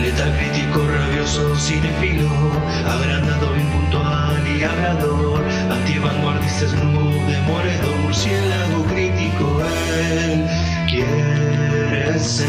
Letal crítico, rabioso, cinefilo, agrandado, y murciélago crítico, él quiere ser.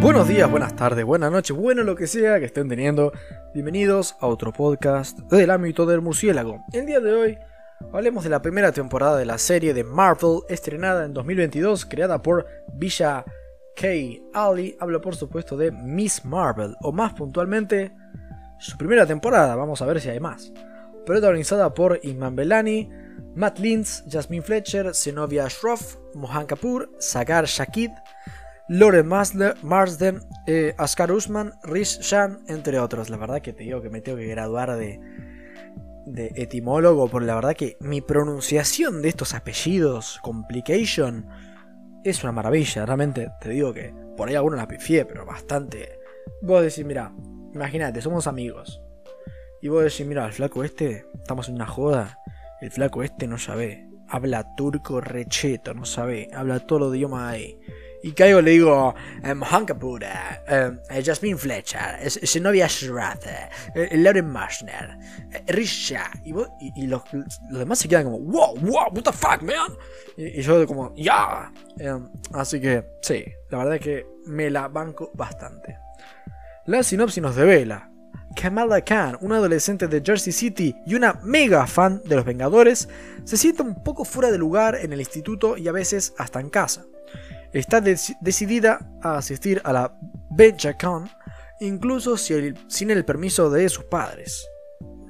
Buenos días, buenas tardes, buenas noches, bueno lo que sea que estén teniendo. Bienvenidos a otro podcast del ámbito del murciélago. El día de hoy hablemos de la primera temporada de la serie de Marvel estrenada en 2022, creada por Villa K. Ali. Hablo por supuesto de Miss Marvel, o más puntualmente, su primera temporada, vamos a ver si hay más. Protagonizada por Iman Belani, Matt Lintz, Jasmine Fletcher, Zenobia Shroff, Mohan Kapoor, Sagar Shakid, Lauren Marsden, eh, Oscar Usman, Rish Shan, entre otros. La verdad que te digo que me tengo que graduar de, de etimólogo, porque la verdad que mi pronunciación de estos apellidos, complication, es una maravilla. Realmente te digo que por ahí alguno la pifié, pero bastante. Vos decís, mira, imagínate, somos amigos. Y vos decís, mira, el flaco este, estamos en una joda. El flaco este no sabe. Habla turco recheto, no sabe. Habla todo los idiomas ahí. Y caigo le digo, um, Hankapura, um, Jasmine Fletcher, Zenobia Schrath, uh, Lauren Marshner, Risha. Y, los, los, demás se quedan como, wow, wow, what the fuck, man. Y, yo como, ya. Yeah. Um, así que, sí, la verdad es que me la banco bastante. La sinopsis nos devela. Kamala Khan, una adolescente de Jersey City y una mega fan de los Vengadores, se siente un poco fuera de lugar en el instituto y a veces hasta en casa está de decidida a asistir a la BenjaCon, incluso sin el permiso de sus padres.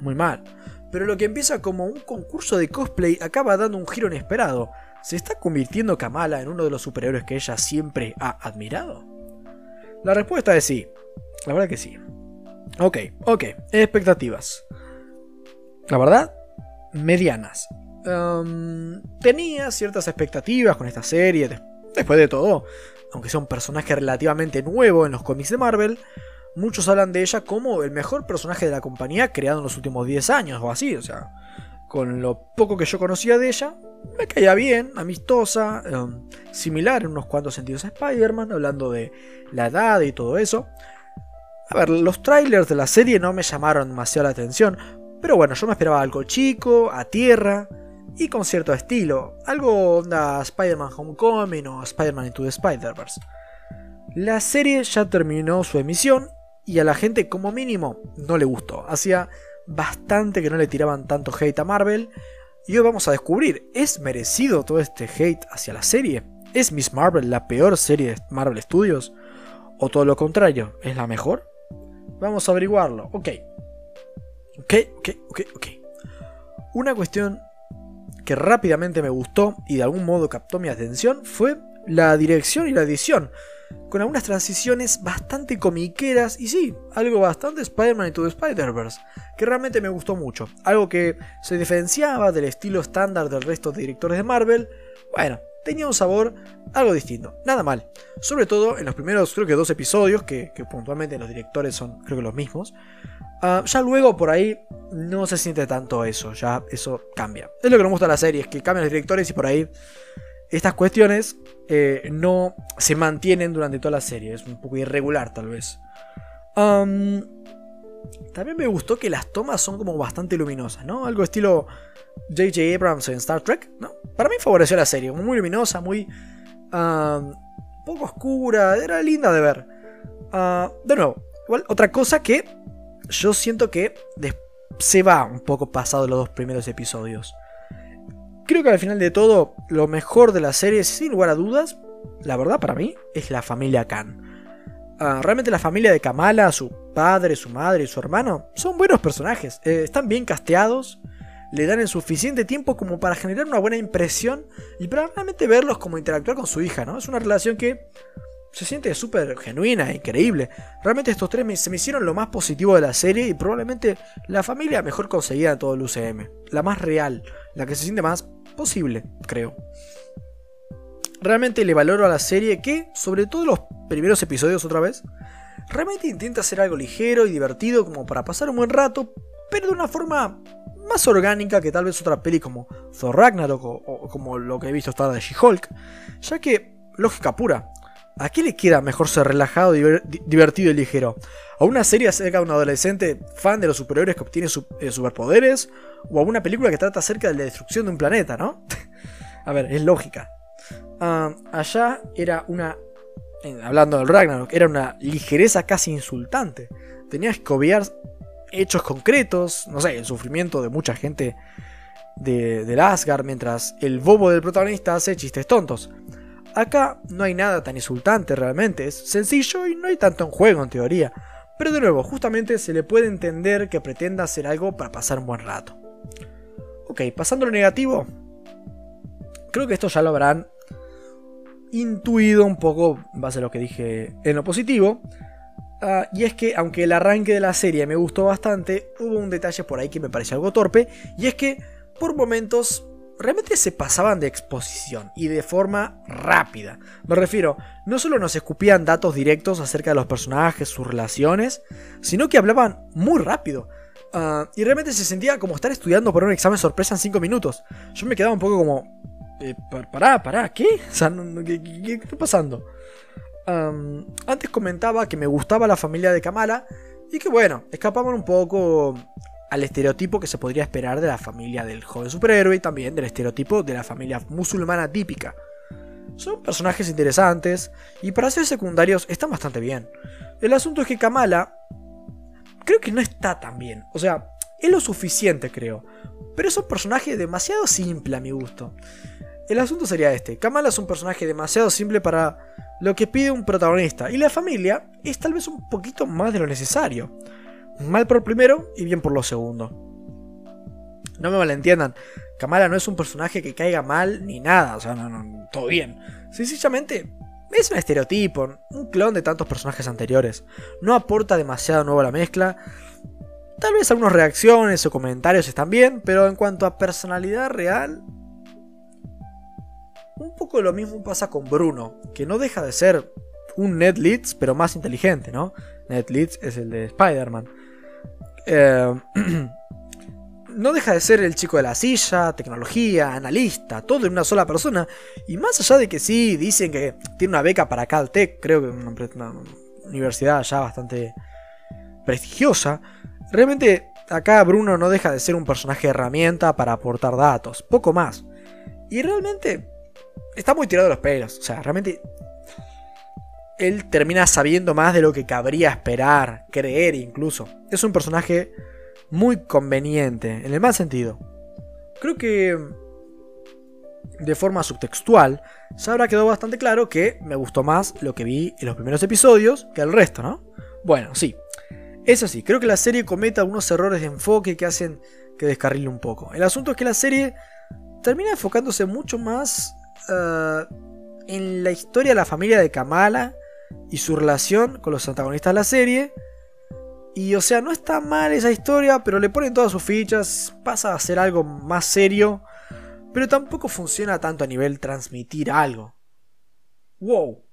Muy mal. Pero lo que empieza como un concurso de cosplay acaba dando un giro inesperado. ¿Se está convirtiendo Kamala en uno de los superhéroes que ella siempre ha admirado? La respuesta es sí. La verdad que sí. Ok, ok. Expectativas. La verdad, medianas. Um, tenía ciertas expectativas con esta serie Después de todo, aunque sea un personaje relativamente nuevo en los cómics de Marvel, muchos hablan de ella como el mejor personaje de la compañía creado en los últimos 10 años o así, o sea, con lo poco que yo conocía de ella, me caía bien, amistosa, um, similar en unos cuantos sentidos a Spider-Man, hablando de la edad y todo eso. A ver, los trailers de la serie no me llamaron demasiado la atención, pero bueno, yo me esperaba algo chico, a tierra, y con cierto estilo, algo onda Spider-Man Homecoming o Spider-Man Into the Spider-Verse. La serie ya terminó su emisión y a la gente como mínimo no le gustó. Hacía bastante que no le tiraban tanto hate a Marvel y hoy vamos a descubrir, ¿es merecido todo este hate hacia la serie? ¿Es Miss Marvel la peor serie de Marvel Studios? ¿O todo lo contrario, es la mejor? Vamos a averiguarlo, ok. Ok, ok, ok, ok. Una cuestión que rápidamente me gustó y de algún modo captó mi atención fue la dirección y la edición, con algunas transiciones bastante comiqueras y sí, algo bastante Spider-Man Into the Spider-Verse, que realmente me gustó mucho, algo que se diferenciaba del estilo estándar del resto de directores de Marvel, bueno, tenía un sabor algo distinto, nada mal, sobre todo en los primeros creo que dos episodios, que, puntualmente los directores son creo que los mismos, Uh, ya luego por ahí no se siente tanto eso, ya eso cambia. Es lo que nos gusta de la serie, es que cambian los directores y por ahí estas cuestiones eh, no se mantienen durante toda la serie, es un poco irregular tal vez. Um, también me gustó que las tomas son como bastante luminosas, ¿no? Algo estilo J.J. Abrams en Star Trek, ¿no? Para mí favoreció la serie, muy luminosa, muy... Poco oscura, era linda de ver. Uh, de nuevo, igual, otra cosa que yo siento que se va un poco pasado los dos primeros episodios. Creo que al final de todo, lo mejor de la serie, sin lugar a dudas, la verdad para mí, es la familia Khan. Uh, realmente la familia de Kamala, su padre, su madre y su hermano, son buenos personajes. Eh, están bien casteados, le dan el suficiente tiempo como para generar una buena impresión y para realmente verlos como interactuar con su hija, ¿no? Es una relación que se siente súper genuina, increíble. Realmente estos tres se me hicieron lo más positivo de la serie y probablemente la familia mejor conseguida de todo el UCM. La más real, la que se siente más posible, creo. Realmente le valoro a la serie que, sobre todo los primeros episodios otra vez, realmente intenta hacer algo ligero y divertido como para pasar un buen rato, pero de una forma más orgánica que tal vez otra peli como Thor Ragnarok o, como lo que he visto hasta de She-Hulk, ya que, lógica pura, ¿A qué le queda mejor ser relajado, divertido y ligero? ¿A una serie acerca de un adolescente fan de los superhéroes que obtiene eh, superpoderes? ¿O a una película que trata acerca de la destrucción de un planeta, no? a ver, es lógica. Allá era una. hablando del Ragnarok, era una ligereza casi insultante. Tenías que obviar hechos concretos, no sé, el sufrimiento de mucha gente de, del Asgard, mientras el bobo del protagonista hace chistes tontos. Acá no hay nada tan insultante realmente, es sencillo y no hay tanto en juego en teoría. Pero de nuevo, justamente se le puede entender que pretenda hacer algo para pasar un buen rato. Ok, pasando a lo negativo. Creo que esto ya lo habrán intuido un poco base a lo que dije en lo positivo. Ah, y es que, aunque el arranque de la serie me gustó bastante, hubo un detalle por ahí que me pareció algo torpe. Y es que, por momentos, realmente se pasaban de exposición y de forma rápida. Me refiero, no solo nos escupían datos directos acerca de los personajes, sus relaciones, sino que hablaban muy rápido. Ah, y realmente se sentía como estar estudiando por un examen sorpresa en 5 minutos. Yo me quedaba un poco como... Eh, pará, pará, ¿qué? ¿qué, está pasando? antes comentaba que me gustaba la familia de Kamala y que bueno, escapaban un poco al estereotipo que se podría esperar de la familia del joven superhéroe y también del estereotipo de la familia musulmana típica. Son personajes interesantes y para ser secundarios están bastante bien. El asunto es que Kamala creo que no está tan bien. O sea, es lo suficiente creo. Pero es un personaje demasiado simple a mi gusto. El asunto sería este. Kamala es un personaje demasiado simple para lo que pide un protagonista. Y la familia es tal vez un poquito más de lo necesario. Mal por primero y bien por lo segundo. No me malentiendan, Kamala no es un personaje que caiga mal ni nada, o sea, no, no, todo bien. Sencillamente es un estereotipo, un clon de tantos personajes anteriores. No aporta demasiado nuevo a la mezcla. Tal vez algunas reacciones o comentarios están bien, pero en cuanto a personalidad real, un poco lo mismo pasa con Bruno, que no deja de ser un Ned Leeds, pero más inteligente, ¿no? Ned Leeds es el de Spider-Man. Eh, no deja de ser el chico de la silla, tecnología, analista, todo en una sola persona. Y más allá de que sí, dicen que tiene una beca para Caltech, creo que una, una universidad ya bastante prestigiosa, realmente acá Bruno no deja de ser un personaje herramienta para aportar datos, poco más. Y realmente está muy tirado de los pelos, o sea, realmente él termina sabiendo más de lo que cabría esperar, creer incluso. Es un personaje muy conveniente, en el mal sentido. Creo que de forma subtextual se habrá quedado bastante claro que me gustó más lo que vi en los primeros episodios que el resto, ¿no? Bueno, sí. Es así, creo que la serie cometa unos errores de enfoque que hacen que descarrile un poco. El asunto es que la serie termina enfocándose mucho más eh, en la historia de la familia de Kamala y su relación con los antagonistas de la serie. Y o sea, no está mal esa historia, pero le ponen todas sus fichas, pasa a ser algo más serio, pero tampoco funciona tanto a nivel transmitir algo. Wow.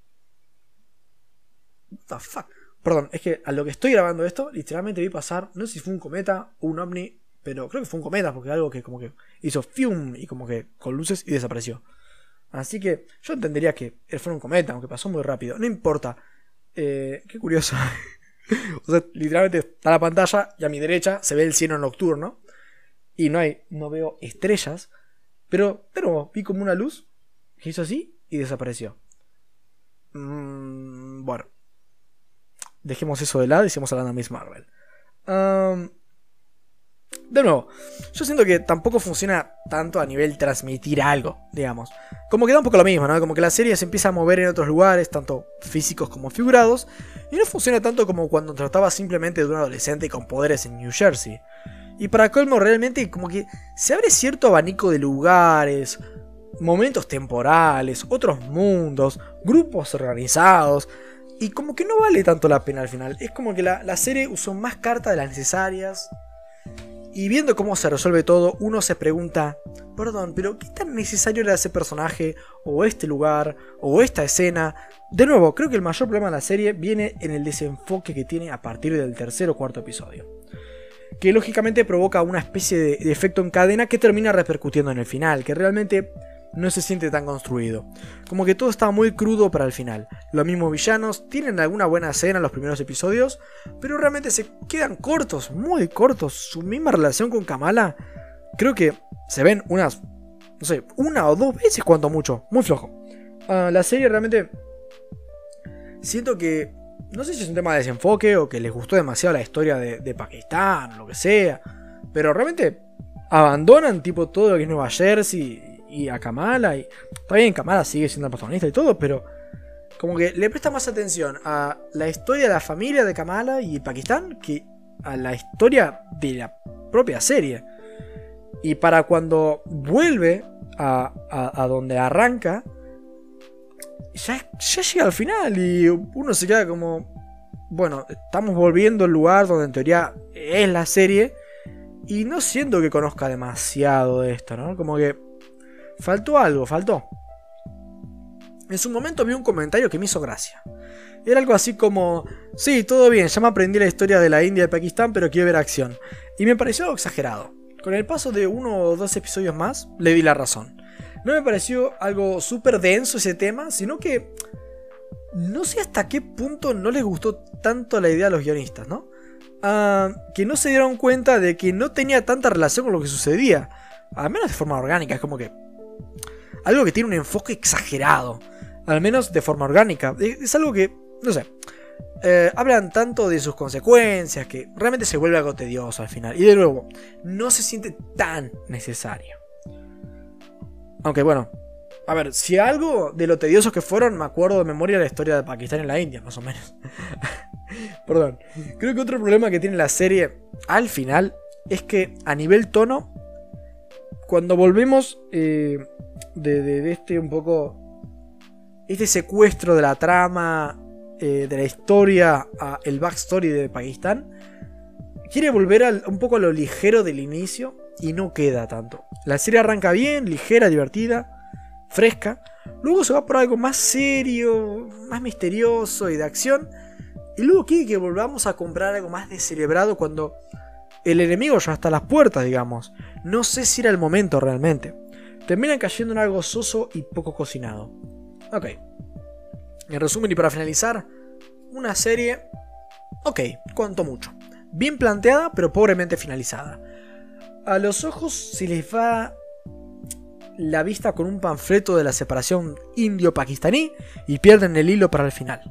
What the fuck. Perdón, es que a lo que estoy grabando esto, literalmente vi pasar, no sé si fue un cometa o un ovni, pero creo que fue un cometa porque algo que como que hizo fium y como que con luces y desapareció. Así que yo entendería que fue un cometa, aunque pasó muy rápido. No importa. Eh, qué curioso. o sea, literalmente está la pantalla y a mi derecha se ve el cielo nocturno. Y no hay, no veo estrellas. Pero, pero vi como una luz que hizo así y desapareció. Mm, bueno. Dejemos eso de lado y sigamos hablando de Miss Marvel. De nuevo, yo siento que tampoco funciona tanto a nivel transmitir algo, digamos. Como que da un poco lo mismo, ¿no? Como que la serie se empieza a mover en otros lugares, tanto físicos como figurados, y no funciona tanto como cuando trataba simplemente de un adolescente con poderes en New Jersey. Y para colmo, realmente como que se abre cierto abanico de lugares, momentos temporales, otros mundos, grupos organizados, y como que no vale tanto la pena al final. Es como que la, la serie usó más cartas de las necesarias y viendo cómo se resuelve todo, uno se pregunta, perdón, pero ¿qué tan necesario era ese personaje, o este lugar, o esta escena? De nuevo, creo que el mayor problema de la serie viene en el desenfoque que tiene a partir del tercer o cuarto episodio. Que lógicamente provoca una especie de, efecto en cadena que termina repercutiendo en el final, que realmente no se siente tan construido. Como que todo está muy crudo para el final. Los mismos villanos tienen alguna buena escena en los primeros episodios, pero realmente se quedan cortos, muy cortos. Su misma relación con Kamala, creo que se ven unas, no sé, una o dos veces cuanto mucho, muy flojo. Ah, la serie realmente siento que, no sé si es un tema de desenfoque o que les gustó demasiado la historia de, de Pakistán lo que sea, pero realmente abandonan tipo todo lo que es Nueva Jersey y a Kamala. Y, está bien, Kamala sigue siendo el protagonista y todo, pero como que le presta más atención a la historia de la familia de Kamala y Pakistán que a la historia de la propia serie. Y para cuando vuelve a, a, donde arranca, ya, ya llega al final y uno se queda como, bueno, estamos volviendo al lugar donde en teoría es la serie. Y no siento que conozca demasiado de esto, ¿no? Como que Faltó algo, faltó. En su momento vi un comentario que me hizo gracia. Era algo así como, sí, todo bien, ya me aprendí la historia de la India y Pakistán, pero quiero ver acción. Y me pareció exagerado. Con el paso de uno o dos episodios más, le di la razón. No me pareció algo súper denso ese tema, sino que no sé hasta qué punto no les gustó tanto la idea a los guionistas, ¿no? Ah, que no se dieron cuenta de que no tenía tanta relación con lo que sucedía. Al menos de forma orgánica, es como que algo que tiene un enfoque exagerado, al menos de forma orgánica. Es algo que, no sé, eh, hablan tanto de sus consecuencias que realmente se vuelve algo tedioso al final. Y de nuevo, no se siente tan necesario. Aunque bueno, a ver, si algo de lo tedioso que fueron, me acuerdo de memoria la historia de Pakistán en la India, más o menos. Perdón. Creo que otro problema que tiene la serie al final es que a nivel tono, cuando volvemos eh, de, este un poco. Este secuestro de la trama, eh, de la historia, el backstory de Pakistán, quiere volver un poco a lo ligero del inicio y no queda tanto. La serie arranca bien, ligera, divertida, fresca. Luego se va por algo más serio, más misterioso y de acción. Y luego quiere que volvamos a comprar algo más descerebrado cuando el enemigo ya está a las puertas, digamos. No sé si era el momento realmente terminan cayendo en algo soso y poco cocinado. Ok. En resumen y para finalizar, una serie, ok, cuanto mucho. Bien planteada, pero pobremente finalizada. A los ojos se les va la vista con un panfleto de la separación indio-pakistaní y pierden el hilo para el final.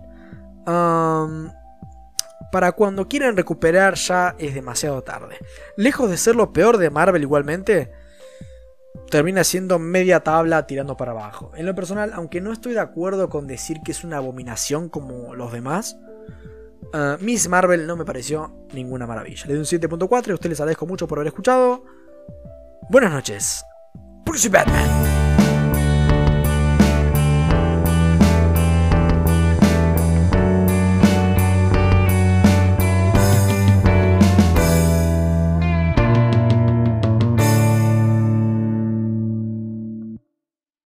Para cuando quieren recuperar ya es demasiado tarde. Lejos de ser lo peor de Marvel igualmente, termina siendo media tabla tirando para abajo. En lo personal, aunque no estoy de acuerdo con decir que es una abominación como los demás, uh, Miss Marvel no me pareció ninguna maravilla. Le doy un 7.4 y a ustedes les agradezco mucho por haber escuchado. Buenas noches. Porque Batman.